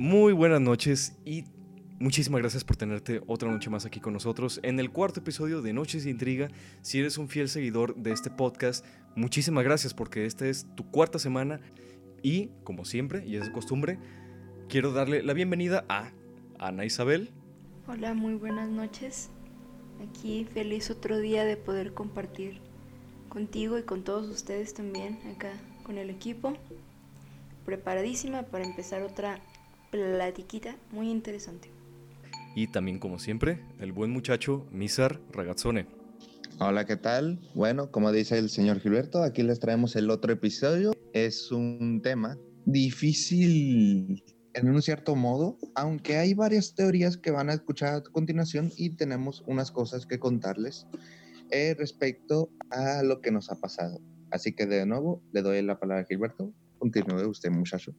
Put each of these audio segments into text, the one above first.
Muy buenas noches y muchísimas gracias por tenerte otra noche más aquí con nosotros en el cuarto episodio de Noches de Intriga. Si eres un fiel seguidor de este podcast, muchísimas gracias porque esta es tu cuarta semana y, como siempre, y es de costumbre, quiero darle la bienvenida a Ana Isabel. Hola, muy buenas noches. Aquí feliz otro día de poder compartir contigo y con todos ustedes también acá con el equipo. Preparadísima para empezar otra platiquita muy interesante. Y también, como siempre, el buen muchacho Misar Ragazzone. Hola, ¿qué tal? Bueno, como dice el señor Gilberto, aquí les traemos el otro episodio. Es un tema difícil en un cierto modo, aunque hay varias teorías que van a escuchar a continuación y tenemos unas cosas que contarles eh, respecto a lo que nos ha pasado. Así que de nuevo le doy la palabra a Gilberto. Continúe usted, muchacho.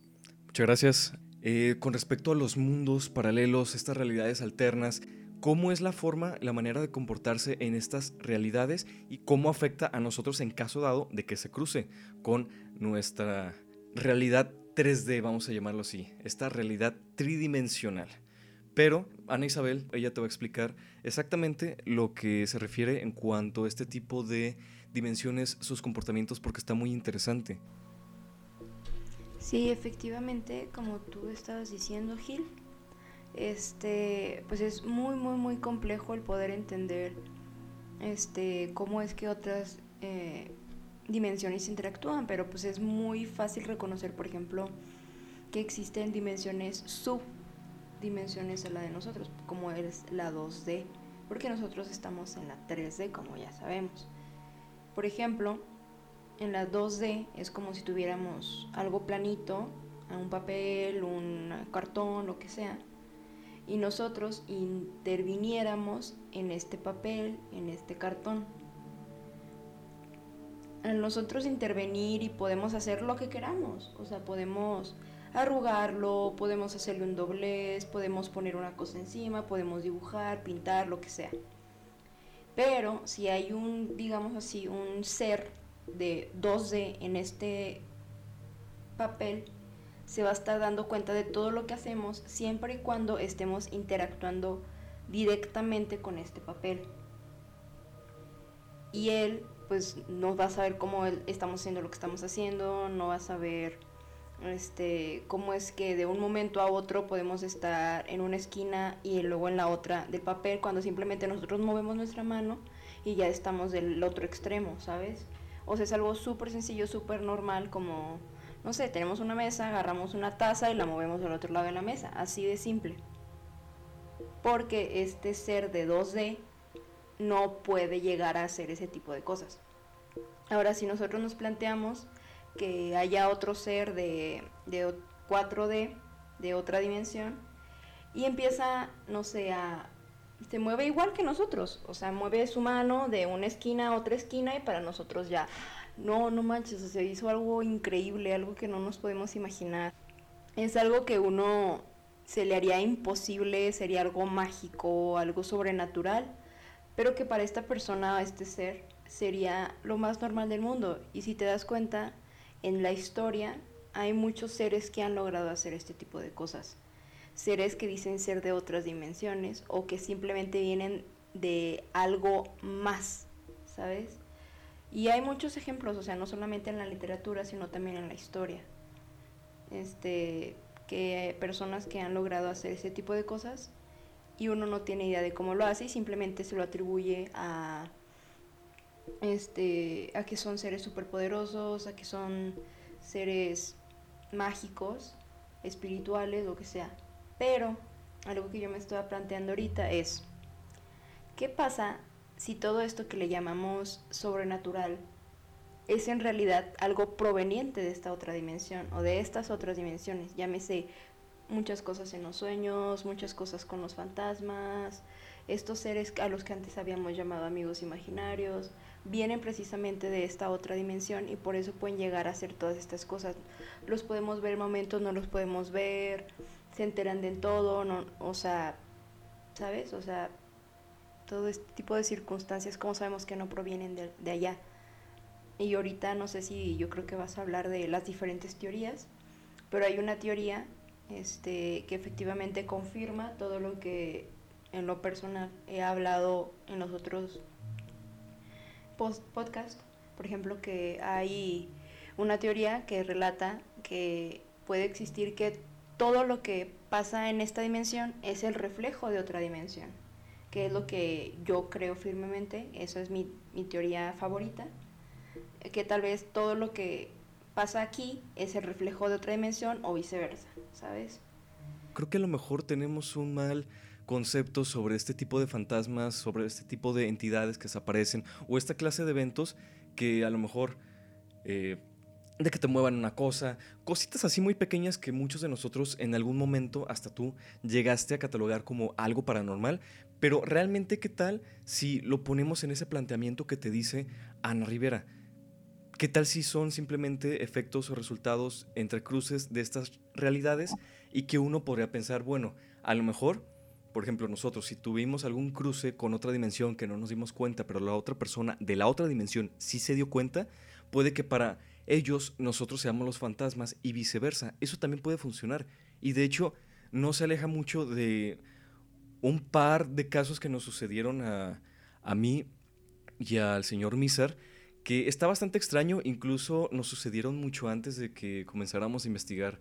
Muchas gracias. Eh, con respecto a los mundos paralelos, estas realidades alternas, ¿cómo es la forma, la manera de comportarse en estas realidades y cómo afecta a nosotros en caso dado de que se cruce con nuestra realidad 3D, vamos a llamarlo así, esta realidad tridimensional? Pero Ana Isabel, ella te va a explicar exactamente lo que se refiere en cuanto a este tipo de dimensiones, sus comportamientos, porque está muy interesante. Sí, efectivamente, como tú estabas diciendo, Gil, este, pues es muy, muy, muy complejo el poder entender este, cómo es que otras eh, dimensiones interactúan, pero pues es muy fácil reconocer, por ejemplo, que existen dimensiones subdimensiones a la de nosotros, como es la 2D, porque nosotros estamos en la 3D, como ya sabemos. Por ejemplo, en la 2D es como si tuviéramos algo planito, un papel, un cartón, lo que sea, y nosotros interviniéramos en este papel, en este cartón. Al nosotros intervenir y podemos hacer lo que queramos, o sea, podemos arrugarlo, podemos hacerle un doblez, podemos poner una cosa encima, podemos dibujar, pintar, lo que sea. Pero si hay un, digamos así, un ser de 2D en este papel, se va a estar dando cuenta de todo lo que hacemos siempre y cuando estemos interactuando directamente con este papel. Y él pues no va a saber cómo estamos haciendo lo que estamos haciendo, no va a saber este, cómo es que de un momento a otro podemos estar en una esquina y luego en la otra del papel cuando simplemente nosotros movemos nuestra mano y ya estamos del otro extremo, ¿sabes? O sea, es algo súper sencillo, súper normal, como, no sé, tenemos una mesa, agarramos una taza y la movemos al otro lado de la mesa, así de simple. Porque este ser de 2D no puede llegar a hacer ese tipo de cosas. Ahora, si nosotros nos planteamos que haya otro ser de, de 4D, de otra dimensión, y empieza, no sé, a se mueve igual que nosotros, o sea, mueve su mano de una esquina a otra esquina y para nosotros ya, no, no manches, se hizo algo increíble, algo que no nos podemos imaginar. Es algo que uno se le haría imposible, sería algo mágico, algo sobrenatural, pero que para esta persona, este ser, sería lo más normal del mundo. Y si te das cuenta, en la historia hay muchos seres que han logrado hacer este tipo de cosas seres que dicen ser de otras dimensiones o que simplemente vienen de algo más, ¿sabes? Y hay muchos ejemplos, o sea, no solamente en la literatura, sino también en la historia. Este, que personas que han logrado hacer ese tipo de cosas y uno no tiene idea de cómo lo hace y simplemente se lo atribuye a este a que son seres superpoderosos, a que son seres mágicos, espirituales, lo que sea. Pero algo que yo me estaba planteando ahorita es, ¿qué pasa si todo esto que le llamamos sobrenatural es en realidad algo proveniente de esta otra dimensión o de estas otras dimensiones? Llámese muchas cosas en los sueños, muchas cosas con los fantasmas, estos seres a los que antes habíamos llamado amigos imaginarios, vienen precisamente de esta otra dimensión y por eso pueden llegar a hacer todas estas cosas. Los podemos ver en momentos, no los podemos ver, se enteran de todo, no, o sea, ¿sabes? O sea, todo este tipo de circunstancias, como sabemos que no provienen de, de allá? Y ahorita no sé si yo creo que vas a hablar de las diferentes teorías, pero hay una teoría este, que efectivamente confirma todo lo que en lo personal he hablado en los otros podcasts. Por ejemplo, que hay una teoría que relata que puede existir que todo lo que pasa en esta dimensión es el reflejo de otra dimensión, que es lo que yo creo firmemente, eso es mi, mi teoría favorita, que tal vez todo lo que pasa aquí es el reflejo de otra dimensión o viceversa, ¿sabes? Creo que a lo mejor tenemos un mal concepto sobre este tipo de fantasmas, sobre este tipo de entidades que desaparecen o esta clase de eventos que a lo mejor eh, de que te muevan una cosa, cositas así muy pequeñas que muchos de nosotros en algún momento, hasta tú, llegaste a catalogar como algo paranormal, pero realmente qué tal si lo ponemos en ese planteamiento que te dice Ana Rivera. ¿Qué tal si son simplemente efectos o resultados entre cruces de estas realidades y que uno podría pensar, bueno, a lo mejor, por ejemplo, nosotros si tuvimos algún cruce con otra dimensión que no nos dimos cuenta, pero la otra persona de la otra dimensión sí se dio cuenta, puede que para ellos nosotros seamos los fantasmas y viceversa. Eso también puede funcionar. Y de hecho, no se aleja mucho de un par de casos que nos sucedieron a, a mí y al señor Miser que está bastante extraño, incluso nos sucedieron mucho antes de que comenzáramos a investigar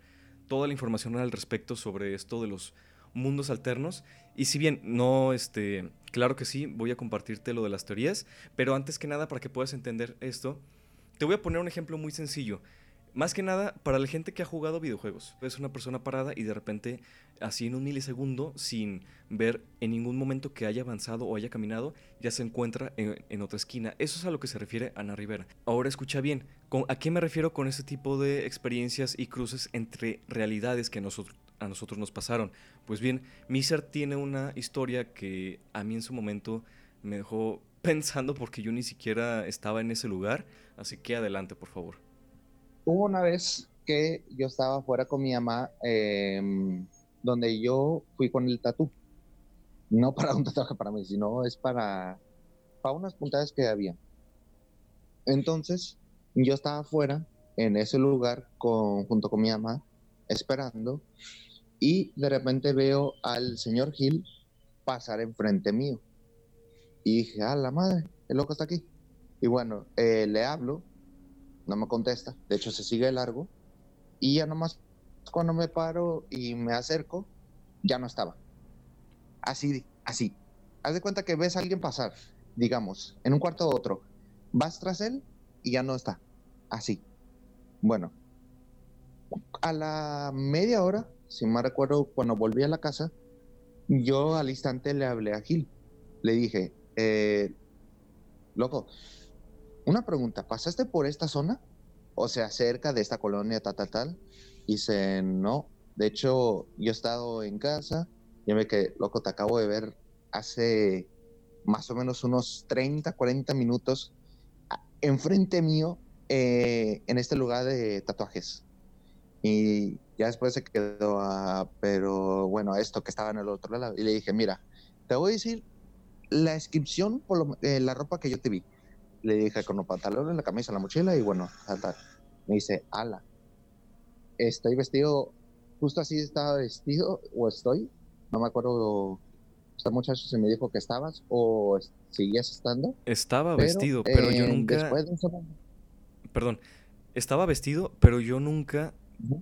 toda la información al respecto sobre esto de los mundos alternos. Y si bien no, este, claro que sí, voy a compartirte lo de las teorías, pero antes que nada, para que puedas entender esto, te voy a poner un ejemplo muy sencillo. Más que nada, para la gente que ha jugado videojuegos, es una persona parada y de repente, así en un milisegundo, sin ver en ningún momento que haya avanzado o haya caminado, ya se encuentra en, otra esquina. Eso es a lo que se refiere Ana Rivera. Ahora escucha bien, ¿a qué me refiero con este tipo de experiencias y cruces entre realidades que a nosotros nos pasaron? Pues bien, Miser tiene una historia que a mí en su momento me dejó pensando porque yo ni siquiera estaba en ese lugar, así que adelante, por favor. Hubo una vez que yo estaba fuera con mi mamá, em, donde yo fui con el tatú. No para un tatuaje para mí, sino es para, para unas puntadas que había. Entonces, yo estaba fuera en ese lugar con, junto con mi mamá, esperando, y de repente veo al señor Gil pasar enfrente mío. Y dije, ah, la madre, el loco está aquí. Y bueno, eh, le hablo no me contesta, de hecho se sigue largo, y ya nomás cuando me paro y me acerco, ya no estaba. Así, así. Haz de cuenta que ves a alguien pasar, digamos, en un cuarto o otro, vas tras él y ya no está. Así. Bueno, a la media hora, si me recuerdo, cuando volví a la casa, yo al instante le hablé a Gil. Le dije, eh, loco, una pregunta, ¿pasaste por esta zona? O sea, cerca de esta colonia, tal, tal, tal. Y dice, no. De hecho, yo he estado en casa, y me quedé, loco, te acabo de ver hace más o menos unos 30, 40 minutos enfrente mío eh, en este lugar de tatuajes. Y ya después se quedó, a, pero bueno, esto que estaba en el otro lado. Y le dije, mira, te voy a decir la descripción por eh, la ropa que yo te vi. Le dije con los pantalones, la camisa, la mochila y bueno, tal, Me dice, ala, estoy vestido, justo así estaba vestido o estoy, no me acuerdo, esta muchacho se me dijo que estabas o seguías estando. Estaba vestido, pero yo nunca... Perdón, estaba vestido, pero yo nunca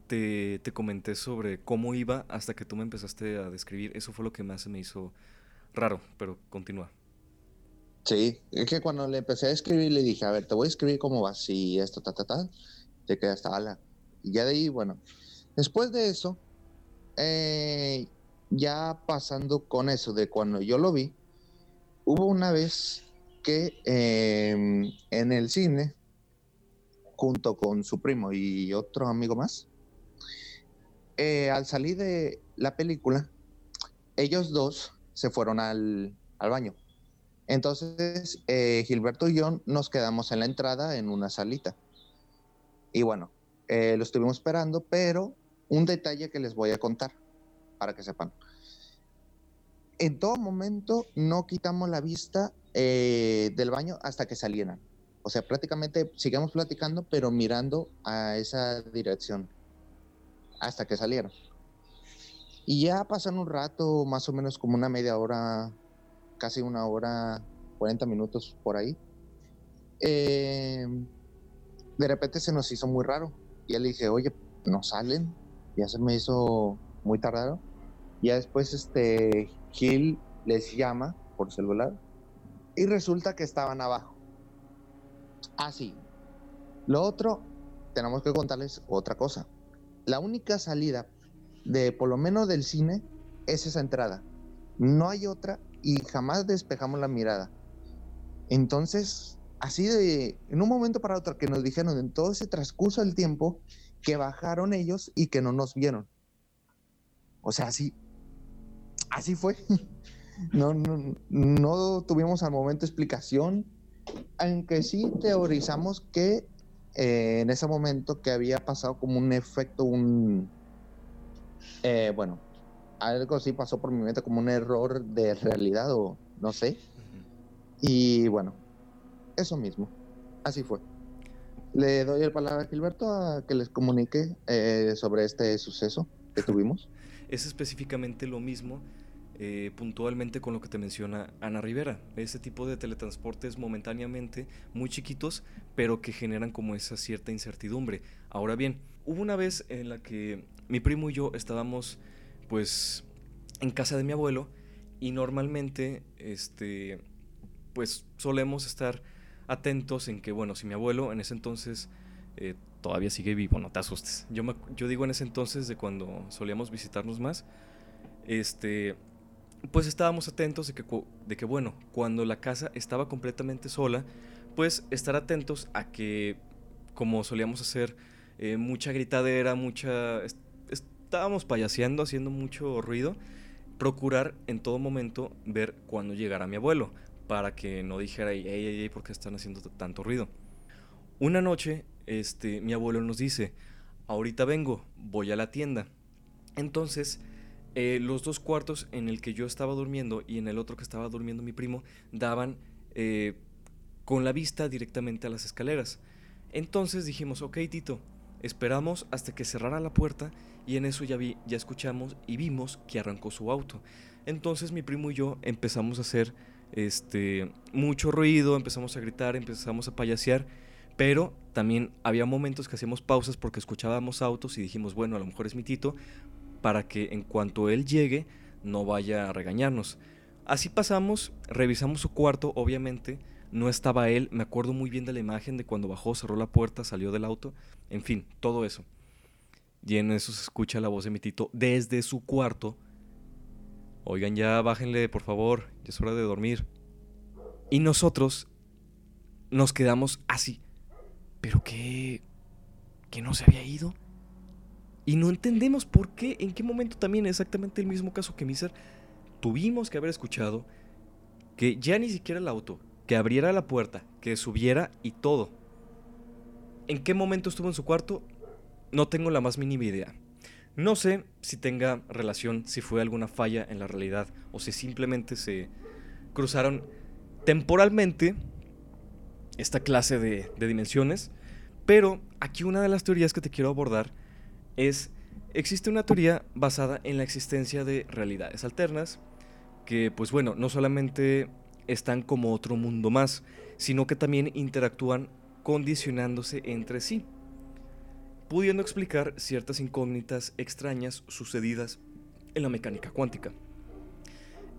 te, te, comenté sobre cómo iba hasta que tú me empezaste a describir. Eso fue lo que más se me hizo raro, pero continúa. Sí, es que cuando le empecé a escribir le dije, a ver, te voy a escribir cómo vas y esto, ta, ta, ta, te queda hasta ala. Y ya de ahí, bueno, después de eso, eh, ya pasando con eso de cuando yo lo vi, hubo una vez que em, en el cine, junto con su primo y otro amigo más, eh, al salir de la película, ellos dos se fueron al, al baño entonces, eh, Gilberto y yo nos quedamos en la entrada en una salita. Y bueno, eh, lo estuvimos esperando, pero un detalle que les voy a contar para que sepan. En todo momento no quitamos la vista eh, del baño hasta que salieran. O sea, prácticamente sigamos platicando, pero mirando a esa dirección hasta que salieron. Y ya pasan un rato, más o menos como una media hora, casi una hora, 40 minutos por ahí. Eh, de repente se nos hizo muy raro. Y le dije, oye, no salen. Ya se me hizo muy tardado. Ya después este Gil les llama por celular y resulta que estaban abajo. Así. Ah, Lo otro, tenemos que contarles otra cosa. La única salida de por lo menos del cine es esa entrada. No hay otra y jamás despejamos la mirada. Entonces, así de, en un momento para otro, que nos dijeron en todo ese transcurso del tiempo que bajaron ellos y que no nos vieron. O sea, así, así fue. No, no, no tuvimos al momento explicación, aunque sí teorizamos que eh, en ese momento que había pasado como un efecto, un, eh, bueno, algo así pasó por mi mente como un error de realidad o no sé. Y bueno, eso mismo, así fue. Le doy el palabra a Gilberto a que les comunique eh, sobre este suceso que tuvimos. Es específicamente lo mismo eh, puntualmente con lo que te menciona Ana Rivera. Ese tipo de teletransportes momentáneamente muy chiquitos, pero que generan como esa cierta incertidumbre. Ahora bien, hubo una vez en la que mi primo y yo estábamos pues en casa de mi abuelo y normalmente este pues solemos estar atentos en que bueno, si mi abuelo en ese entonces eh, todavía sigue vivo, no te asustes. Yo, yo digo en ese entonces de cuando solíamos visitarnos más, este, pues estábamos atentos de que, de que, bueno, cuando la casa estaba completamente sola, pues estar atentos a que, como solíamos hacer, eh, mucha gritadera, mucha... estábamos payaseando, haciendo mucho ruido, procurar en todo momento ver cuándo llegara mi abuelo, para que no dijera, ey, ey, ey, ¿por qué están haciendo tanto ruido? Una noche, este, mi abuelo nos dice, ahorita vengo, voy a la tienda. Entonces, eh, los dos cuartos en el que yo estaba durmiendo y en el otro que estaba durmiendo mi primo daban eh, con la vista directamente a las escaleras. Entonces dijimos, ok Tito, esperamos hasta que cerrara la puerta y en eso ya, vi, ya escuchamos y vimos que arrancó su auto. Entonces mi primo y yo empezamos a hacer este, mucho ruido, empezamos a gritar, empezamos a payasear, pero también había momentos que hacíamos pausas porque escuchábamos autos y dijimos, bueno, a lo mejor es mi Tito, para que en cuanto él llegue no vaya a regañarnos. Así pasamos, revisamos su cuarto, obviamente, no estaba él, me acuerdo muy bien de la imagen de cuando bajó, cerró la puerta, salió del auto, en fin, todo eso. Y en eso se escucha la voz de mi tito desde su cuarto. Oigan, ya bájenle, por favor, ya es hora de dormir. Y nosotros nos quedamos así. ¿Pero qué? ¿Que no se había ido? Y no entendemos por qué, en qué momento también exactamente el mismo caso que Miser tuvimos que haber escuchado que ya ni siquiera el auto, que abriera la puerta, que subiera y todo. ¿En qué momento estuvo en su cuarto? No tengo la más mínima idea. No sé si tenga relación, si fue alguna falla en la realidad o si simplemente se cruzaron temporalmente esta clase de, dimensiones. Pero aquí una de las teorías que te quiero abordar es, existe una teoría basada en la existencia de realidades alternas, que pues bueno, no solamente están como otro mundo más, sino que también interactúan condicionándose entre sí, pudiendo explicar ciertas incógnitas extrañas sucedidas en la mecánica cuántica.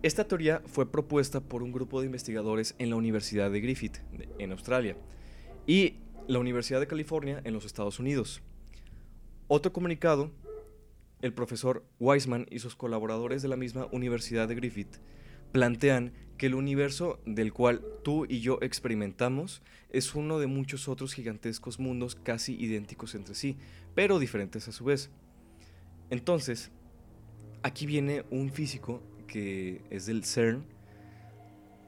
Esta teoría fue propuesta por un grupo de investigadores en la Universidad de Griffith, en Australia, y la Universidad de California, en los Estados Unidos. Otro comunicado, el profesor Weisman y sus colaboradores de la misma Universidad de Griffith plantean que el universo del cual tú y yo experimentamos es uno de muchos otros gigantescos mundos casi idénticos entre sí, pero diferentes a su vez. Entonces, aquí viene un físico que es del CERN,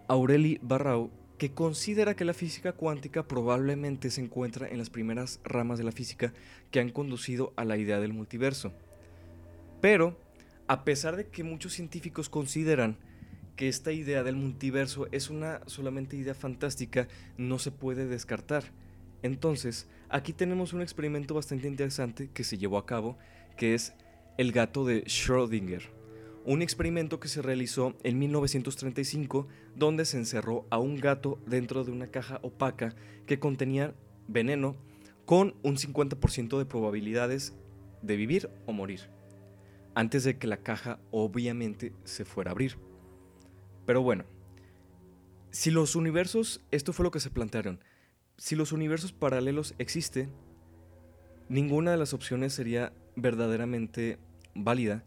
Aureli Barrau, que considera que la física cuántica probablemente se encuentra en las primeras ramas de la física que han conducido a la idea del multiverso. Pero, a pesar de que muchos científicos consideran que esta idea del multiverso es una solamente idea fantástica, no se puede descartar. Entonces, aquí tenemos un experimento bastante interesante que se llevó a cabo, que es el gato de Schrödinger, un experimento que se realizó en 1935 donde se encerró a un gato dentro de una caja opaca que contenía veneno con un 50% de probabilidades de vivir o morir, antes de que la caja obviamente se fuera a abrir. Pero bueno, si los universos, esto fue lo que se plantearon, si los universos paralelos existen, ninguna de las opciones sería verdaderamente válida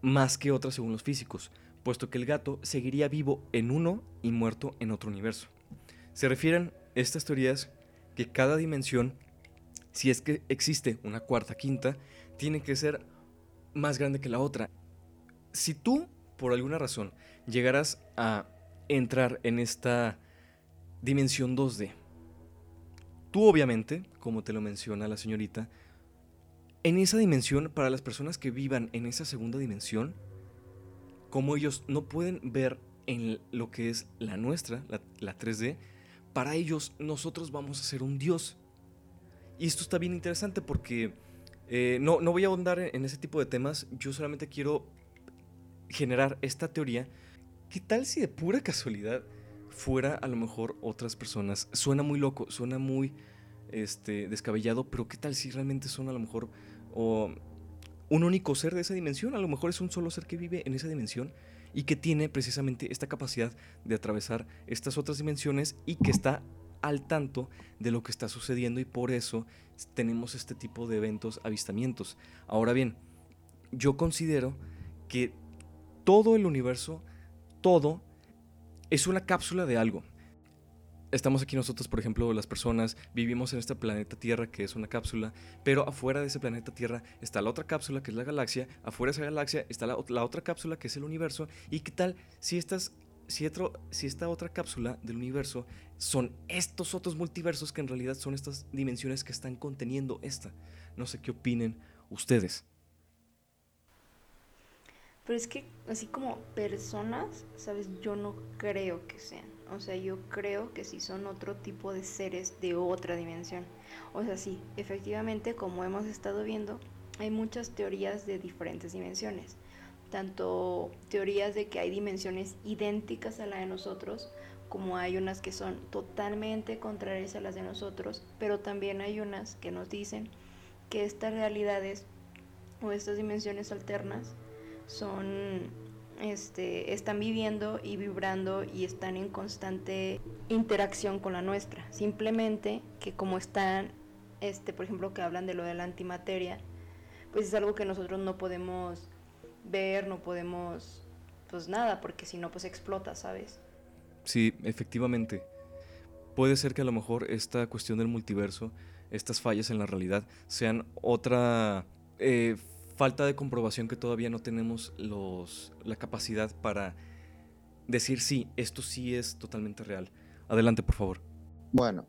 más que otra según los físicos, puesto que el gato seguiría vivo en uno y muerto en otro universo. Se refieren estas teorías que cada dimensión, si es que existe una cuarta, quinta, tiene que ser más grande que la otra. Si tú, por alguna razón, llegaras a entrar en esta dimensión 2D, tú obviamente, como te lo menciona la señorita, en esa dimensión, para las personas que vivan en esa segunda dimensión, como ellos no pueden ver en lo que es la nuestra, la, 3D, para ellos nosotros vamos a ser un dios. Y esto está bien interesante porque eh, no, no voy a ahondar en ese tipo de temas, yo solamente quiero generar esta teoría. ¿Qué tal si de pura casualidad fuera a lo mejor otras personas? Suena muy loco, suena muy este, descabellado, pero ¿qué tal si realmente son a lo mejor o un único ser de esa dimensión, a lo mejor es un solo ser que vive en esa dimensión y que tiene precisamente esta capacidad de atravesar estas otras dimensiones y que está al tanto de lo que está sucediendo y por eso tenemos este tipo de eventos, avistamientos. Ahora bien, yo considero que todo el universo, todo, es una cápsula de algo estamos aquí nosotros, por ejemplo, las personas, vivimos en este planeta Tierra que es una cápsula, pero afuera de ese planeta Tierra está la otra cápsula que es la galaxia, afuera de esa galaxia está la, otra cápsula que es el universo, y qué tal si estas... Si, si esta otra cápsula del universo son estos otros multiversos que en realidad son estas dimensiones que están conteniendo esta. No sé qué opinen ustedes. Pero es que así como personas, sabes, yo no creo que sean. O sea, yo creo que sí son otro tipo de seres de otra dimensión. O sea, sí, efectivamente, como hemos estado viendo, hay muchas teorías de diferentes dimensiones. Tanto teorías de que hay dimensiones idénticas a la de nosotros, como hay unas que son totalmente contrarias a las de nosotros, pero también hay unas que nos dicen que estas realidades o estas dimensiones alternas son este, están viviendo y vibrando y están en constante interacción con la nuestra. Simplemente que como están, este, por ejemplo, que hablan de lo de la antimateria, pues es algo que nosotros no podemos ver, no podemos, pues nada, porque si no, pues explota, ¿sabes? Sí, efectivamente. Puede ser que a lo mejor esta cuestión del multiverso, estas fallas en la realidad, sean otra eh, falta de comprobación que todavía no tenemos los, la capacidad para decir sí, esto sí es totalmente real. Adelante, por favor. Bueno,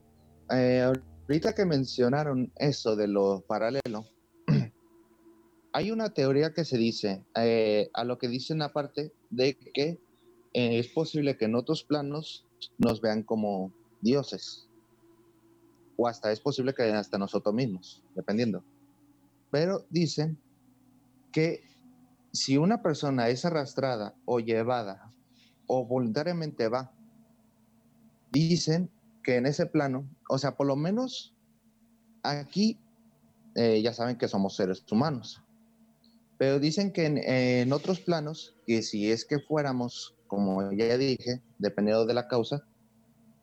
eh, ahorita que mencionaron eso de lo paralelo, hay una teoría que se dice, eh, a lo que dicen aparte, de que eh, es posible que en otros planos nos vean como dioses. O hasta es posible que hasta nosotros mismos, dependiendo. Pero dicen que si una persona es arrastrada o llevada o voluntariamente va, dicen que en ese plano, o sea, por lo menos aquí eh, ya saben que somos seres humanos, pero dicen que en, otros planos, que si es que fuéramos, como ya dije, dependiendo de la causa,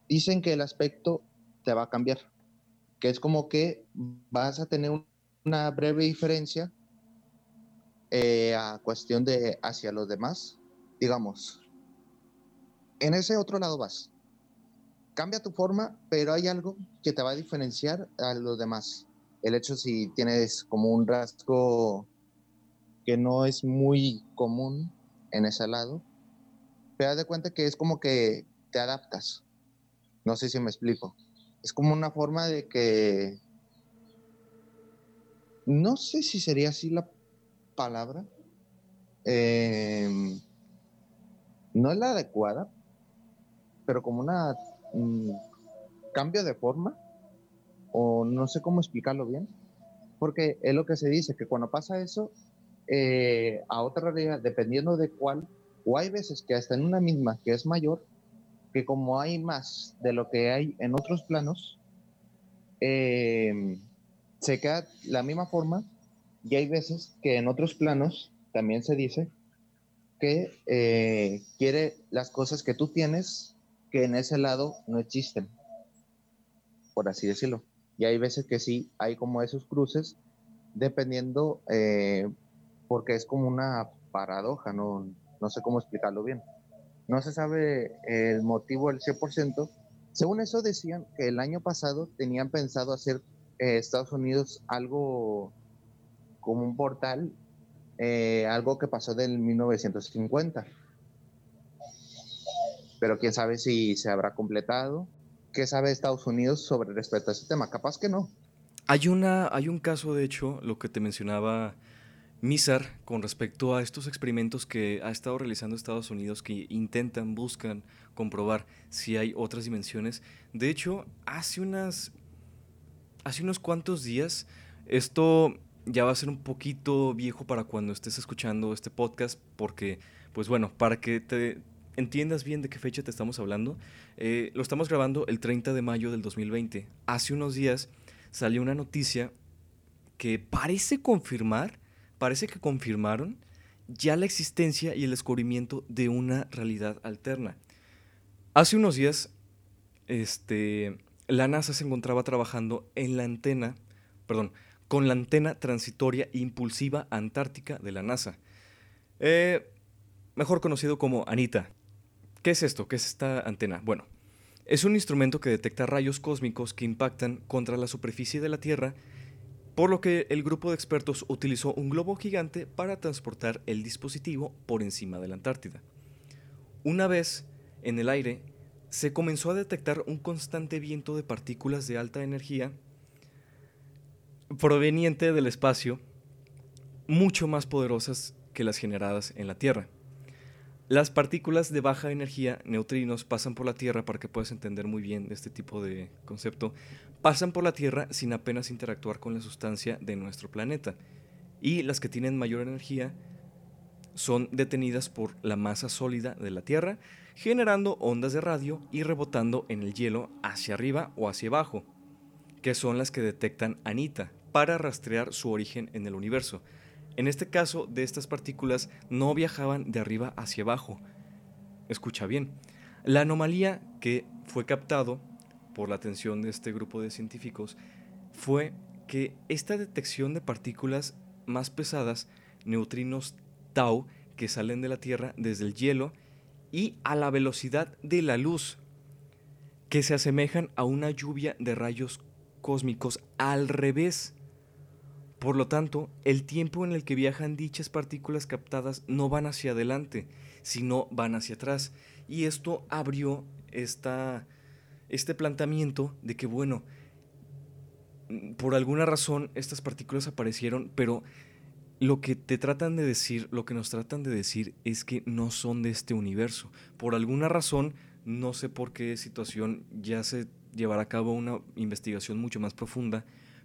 dicen que el aspecto te va a cambiar, que es como que vas a tener una breve diferencia eh, a cuestión de hacia los demás, digamos, en ese otro lado vas. Cambia tu forma, pero hay algo que te va a diferenciar a los demás. El hecho si tienes como un rasgo que no es muy común en ese lado, te das de cuenta que es como que te adaptas. No sé si me explico. Es como una forma de que... No sé si sería así la palabra em, no es la adecuada, pero como una mm, cambio de forma, o no sé cómo explicarlo bien, porque es lo que se dice, que cuando pasa eso, eh, a otra realidad, dependiendo de cuál, o hay veces que hasta en una misma que es mayor, que como hay más de lo que hay en otros planos, eh, se queda la misma forma y hay veces que en otros planos también se dice que eh, quiere las cosas que tú tienes que en ese lado no existen, por así decirlo. Y hay veces que sí, hay como esos cruces, dependiendo, eh, porque es como una paradoja, no, no sé cómo explicarlo bien. No se sabe el motivo del 100%. Según eso decían que el año pasado tenían pensado hacer eh, Estados Unidos algo como un portal, eh, algo que pasó del 1950. Pero quién sabe si se habrá completado. ¿Qué sabe Estados Unidos sobre respecto a ese tema? Capaz que no. Hay, una, hay un caso, de hecho, lo que te mencionaba Misar con respecto a estos experimentos que ha estado realizando Estados Unidos que intentan, buscan comprobar si hay otras dimensiones. De hecho, hace unas hace unos cuantos días esto ya va a ser un poquito viejo para cuando estés escuchando este podcast porque pues bueno, para que te entiendas bien de qué fecha te estamos hablando, eh, lo estamos grabando el 30 de mayo del 2020. Hace unos días salió una noticia que parece confirmar parece que confirmaron ya la existencia y el descubrimiento de una realidad alterna. Hace unos días, este, la NASA se encontraba trabajando en la antena, perdón, con la antena transitoria impulsiva antártica de la NASA, eh, mejor conocido como ANITA. ¿Qué es esto? ¿Qué es esta antena? Bueno, es un instrumento que detecta rayos cósmicos que impactan contra la superficie de la Tierra por lo que el grupo de expertos utilizó un globo gigante para transportar el dispositivo por encima de la Antártida. Una vez en el aire, se comenzó a detectar un constante viento de partículas de alta energía proveniente del espacio, mucho más poderosas que las generadas en la Tierra. Las partículas de baja energía, neutrinos, pasan por la Tierra, para que puedas entender muy bien este tipo de concepto, pasan por la Tierra sin apenas interactuar con la sustancia de nuestro planeta. Y las que tienen mayor energía son detenidas por la masa sólida de la Tierra, generando ondas de radio y rebotando en el hielo hacia arriba o hacia abajo, que son las que detectan Anita para rastrear su origen en el universo. En este caso, de estas partículas no viajaban de arriba hacia abajo. Escucha bien. La anomalía que fue captado por la atención de este grupo de científicos fue que esta detección de partículas más pesadas, neutrinos tau, que salen de la Tierra desde el hielo y a la velocidad de la luz, que se asemejan a una lluvia de rayos cósmicos al revés por lo tanto, el tiempo en el que viajan dichas partículas captadas no van hacia adelante, sino van hacia atrás. Y esto abrió esta, este planteamiento de que, bueno, por alguna razón estas partículas aparecieron, pero lo que te tratan de decir, lo que nos tratan de decir es que no son de este universo. Por alguna razón, no sé por qué situación, ya se llevará a cabo una investigación mucho más profunda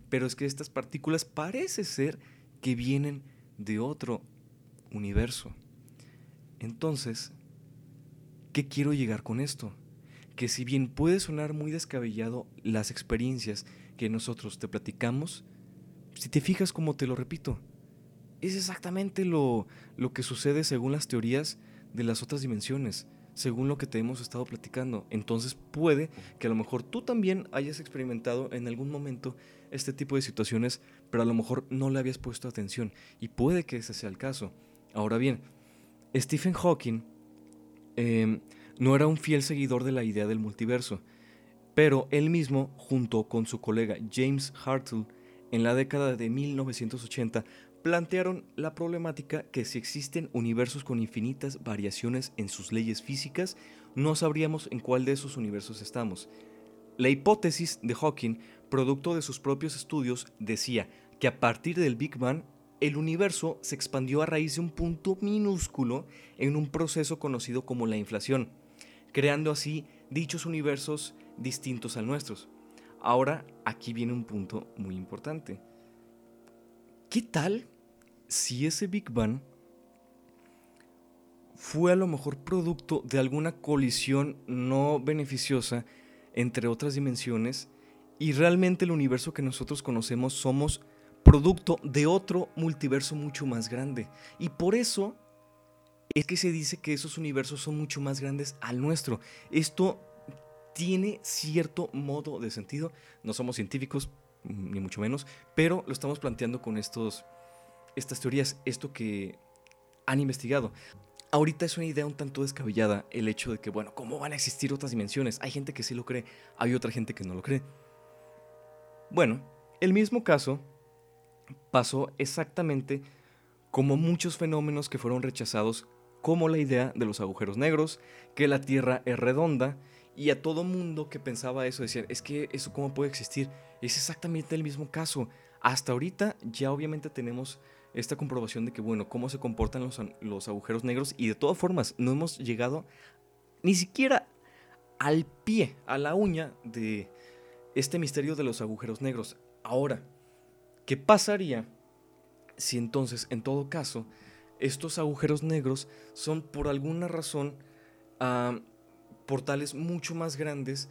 pero es que estas partículas parece ser que vienen de otro universo. Entonces, ¿qué quiero llegar con esto? Que si bien puede sonar muy descabellado las experiencias que nosotros te platicamos, si te fijas como te lo repito, es exactamente lo, lo que sucede según las teorías de las otras dimensiones, según lo que te hemos estado platicando. Entonces puede que a lo mejor tú también hayas experimentado en algún momento este tipo de situaciones, pero a lo mejor no le habías puesto atención y puede que ese sea el caso. Ahora bien, Stephen Hawking em, no era un fiel seguidor de la idea del multiverso, pero él mismo, junto con su colega James Hartle, en la década de 1980, plantearon la problemática que si existen universos con infinitas variaciones en sus leyes físicas, no sabríamos en cuál de esos universos estamos. La hipótesis de Hawking, producto de sus propios estudios, decía que a partir del Big Bang, el universo se expandió a raíz de un punto minúsculo en un proceso conocido como la inflación, creando así dichos universos distintos al nuestros. Ahora, aquí viene un punto muy importante. ¿Qué tal si ese Big Bang fue a lo mejor producto de alguna colisión no beneficiosa entre otras dimensiones y realmente el universo que nosotros conocemos somos producto de otro multiverso mucho más grande. Y por eso es que se dice que esos universos son mucho más grandes al nuestro. Esto tiene cierto modo de sentido. No somos científicos, ni mucho menos, pero lo estamos planteando con estos, estas teorías, esto que han investigado. Ahorita es una idea un tanto descabellada el hecho de que, bueno, ¿cómo van a existir otras dimensiones? Hay gente que sí lo cree, hay otra gente que no lo cree. Bueno, el mismo caso pasó exactamente como muchos fenómenos que fueron rechazados, como la idea de los agujeros negros, que la Tierra es redonda, y a todo mundo que pensaba eso decían, es que eso cómo puede existir. Es exactamente el mismo caso. Hasta ahorita ya obviamente tenemos esta comprobación de que, bueno, cómo se comportan los, los agujeros negros y de todas formas no hemos llegado ni siquiera al pie, a la uña de este misterio de los agujeros negros. Ahora, ¿qué pasaría si entonces, en todo caso, estos agujeros negros son por alguna razón ah, portales mucho más grandes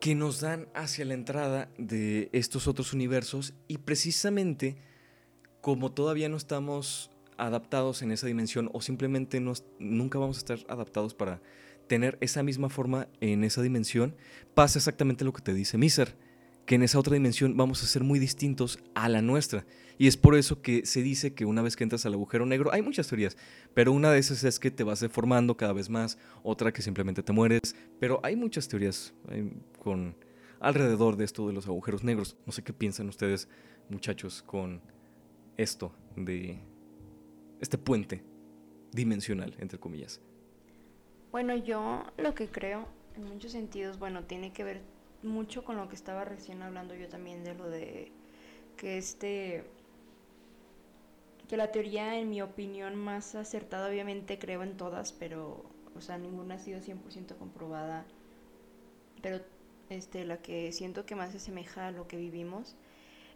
que nos dan hacia la entrada de estos otros universos y precisamente como todavía no estamos adaptados en esa dimensión o simplemente nunca vamos a estar adaptados para tener esa misma forma en esa dimensión, pasa exactamente lo que te dice Miser, que en esa otra dimensión vamos a ser muy distintos a la nuestra. Y es por eso que se dice que una vez que entras al agujero negro, hay muchas teorías, pero una de esas es que te vas deformando cada vez más, otra que simplemente te mueres, pero hay muchas teorías con alrededor de esto de los agujeros negros. No sé qué piensan ustedes, muchachos, con esto de este puente dimensional, entre comillas. Bueno, yo lo que creo, en muchos sentidos, bueno, tiene que ver mucho con lo que estaba recién hablando yo también de lo de que este que la teoría, en mi opinión, más acertada, obviamente creo en todas, pero, o sea, ninguna ha sido 100% comprobada, pero este, la que siento que más se asemeja a lo que vivimos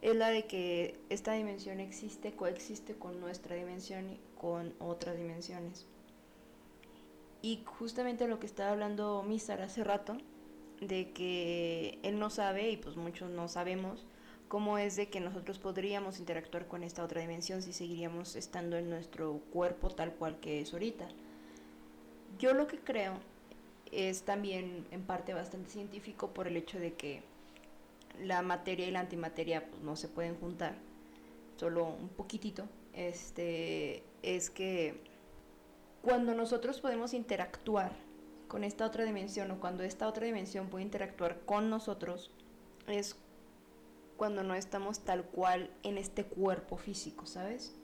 es la de que esta dimensión existe, coexiste con nuestra dimensión y con otras dimensiones. Y justamente lo que estaba hablando Misar hace rato, de que él no sabe, y pues muchos no sabemos, cómo es de que nosotros podríamos interactuar con esta otra dimensión si seguiríamos estando en nuestro cuerpo tal cual que es ahorita. Yo lo que creo es también en parte bastante científico por el hecho de que la materia y la antimateria pues, no se pueden juntar, solo un poquitito, este, es que cuando nosotros podemos interactuar con esta otra dimensión o cuando esta otra dimensión puede interactuar con nosotros, es cuando no estamos tal cual en este cuerpo físico, ¿sabes?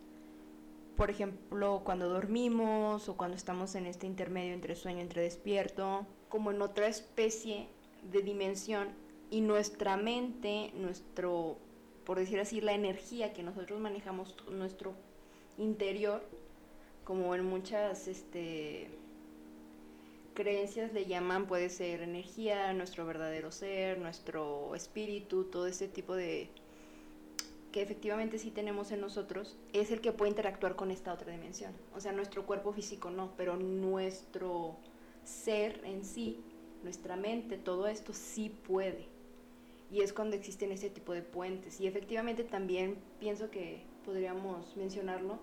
Por ejemplo, cuando dormimos o cuando estamos en este intermedio entre sueño entre despierto, como en otra especie de dimensión y nuestra mente, nuestro, por decir así, la energía que nosotros manejamos, nuestro interior, como en muchas este, creencias le llaman, puede ser energía, nuestro verdadero ser, nuestro espíritu, todo ese tipo de que efectivamente sí tenemos en nosotros, es el que puede interactuar con esta otra dimensión. O sea, nuestro cuerpo físico no, pero nuestro ser en sí, nuestra mente, todo esto sí puede. Y es cuando existen ese tipo de puentes. Y efectivamente también pienso que podríamos mencionarlo,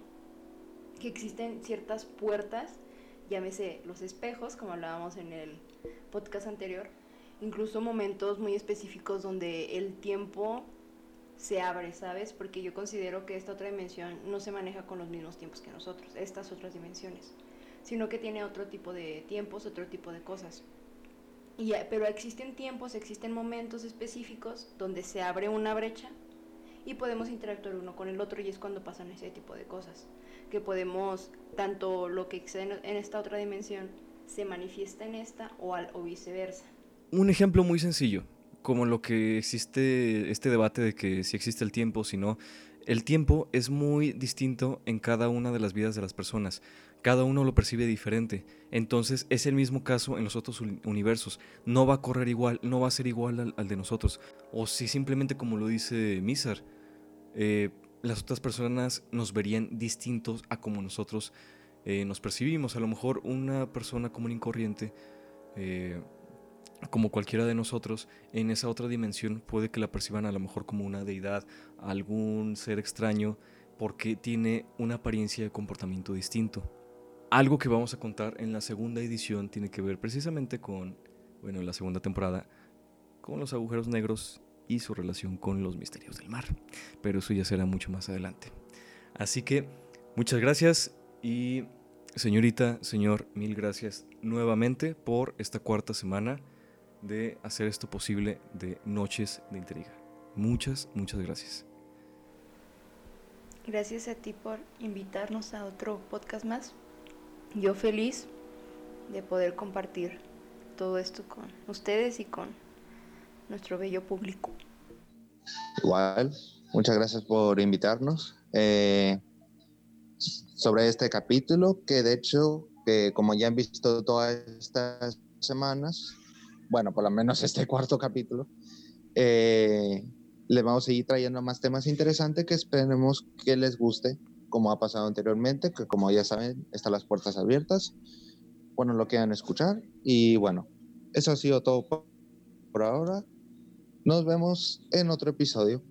que existen ciertas puertas llámese los espejos, como hablábamos en el podcast anterior, incluso momentos muy específicos donde el tiempo se abre, ¿sabes? Porque yo considero que esta otra dimensión no se maneja con los mismos tiempos que nosotros, estas otras dimensiones, sino que tiene otro tipo de tiempos, otro tipo de cosas. Y, pero existen tiempos, existen momentos específicos donde se abre una brecha y podemos interactuar uno con el otro y es cuando pasan ese tipo de cosas que podemos, tanto lo que excede en esta otra dimensión se manifiesta en esta o, al, o viceversa. Un ejemplo muy sencillo, como lo que existe este debate de que si existe el tiempo, si no. El tiempo es muy distinto en cada una de las vidas de las personas. Cada uno lo percibe diferente. Entonces es el mismo caso en los otros universos. No va a correr igual, no va a ser igual al, de nosotros. O si simplemente como lo dice Mizar, eh, las otras personas nos verían distintos a como nosotros eh, nos percibimos. A lo mejor una persona común y corriente, eh, como cualquiera de nosotros, en esa otra dimensión puede que la perciban a lo mejor como una deidad, algún ser extraño, porque tiene una apariencia de comportamiento distinto. Algo que vamos a contar en la segunda edición tiene que ver precisamente con, bueno, la segunda temporada, con los agujeros negros y su relación con los misterios del mar. Pero eso ya será mucho más adelante. Así que muchas gracias y señorita, señor, mil gracias nuevamente por esta cuarta semana de hacer esto posible de Noches de Intriga. Muchas, muchas gracias. Gracias a ti por invitarnos a otro podcast más. Yo feliz de poder compartir todo esto con ustedes y con nuestro bello público. Igual, muchas gracias por invitarnos. Eh, sobre este capítulo, que de hecho, que como ya han visto todas estas semanas, bueno, por lo menos este cuarto capítulo, eh, les vamos a seguir trayendo más temas interesantes que esperemos que les guste, como ha pasado anteriormente, que como ya saben, están las puertas abiertas. Bueno, lo quieran escuchar. Y bueno, eso ha sido todo por ahora. Nos vemos en otro episodio.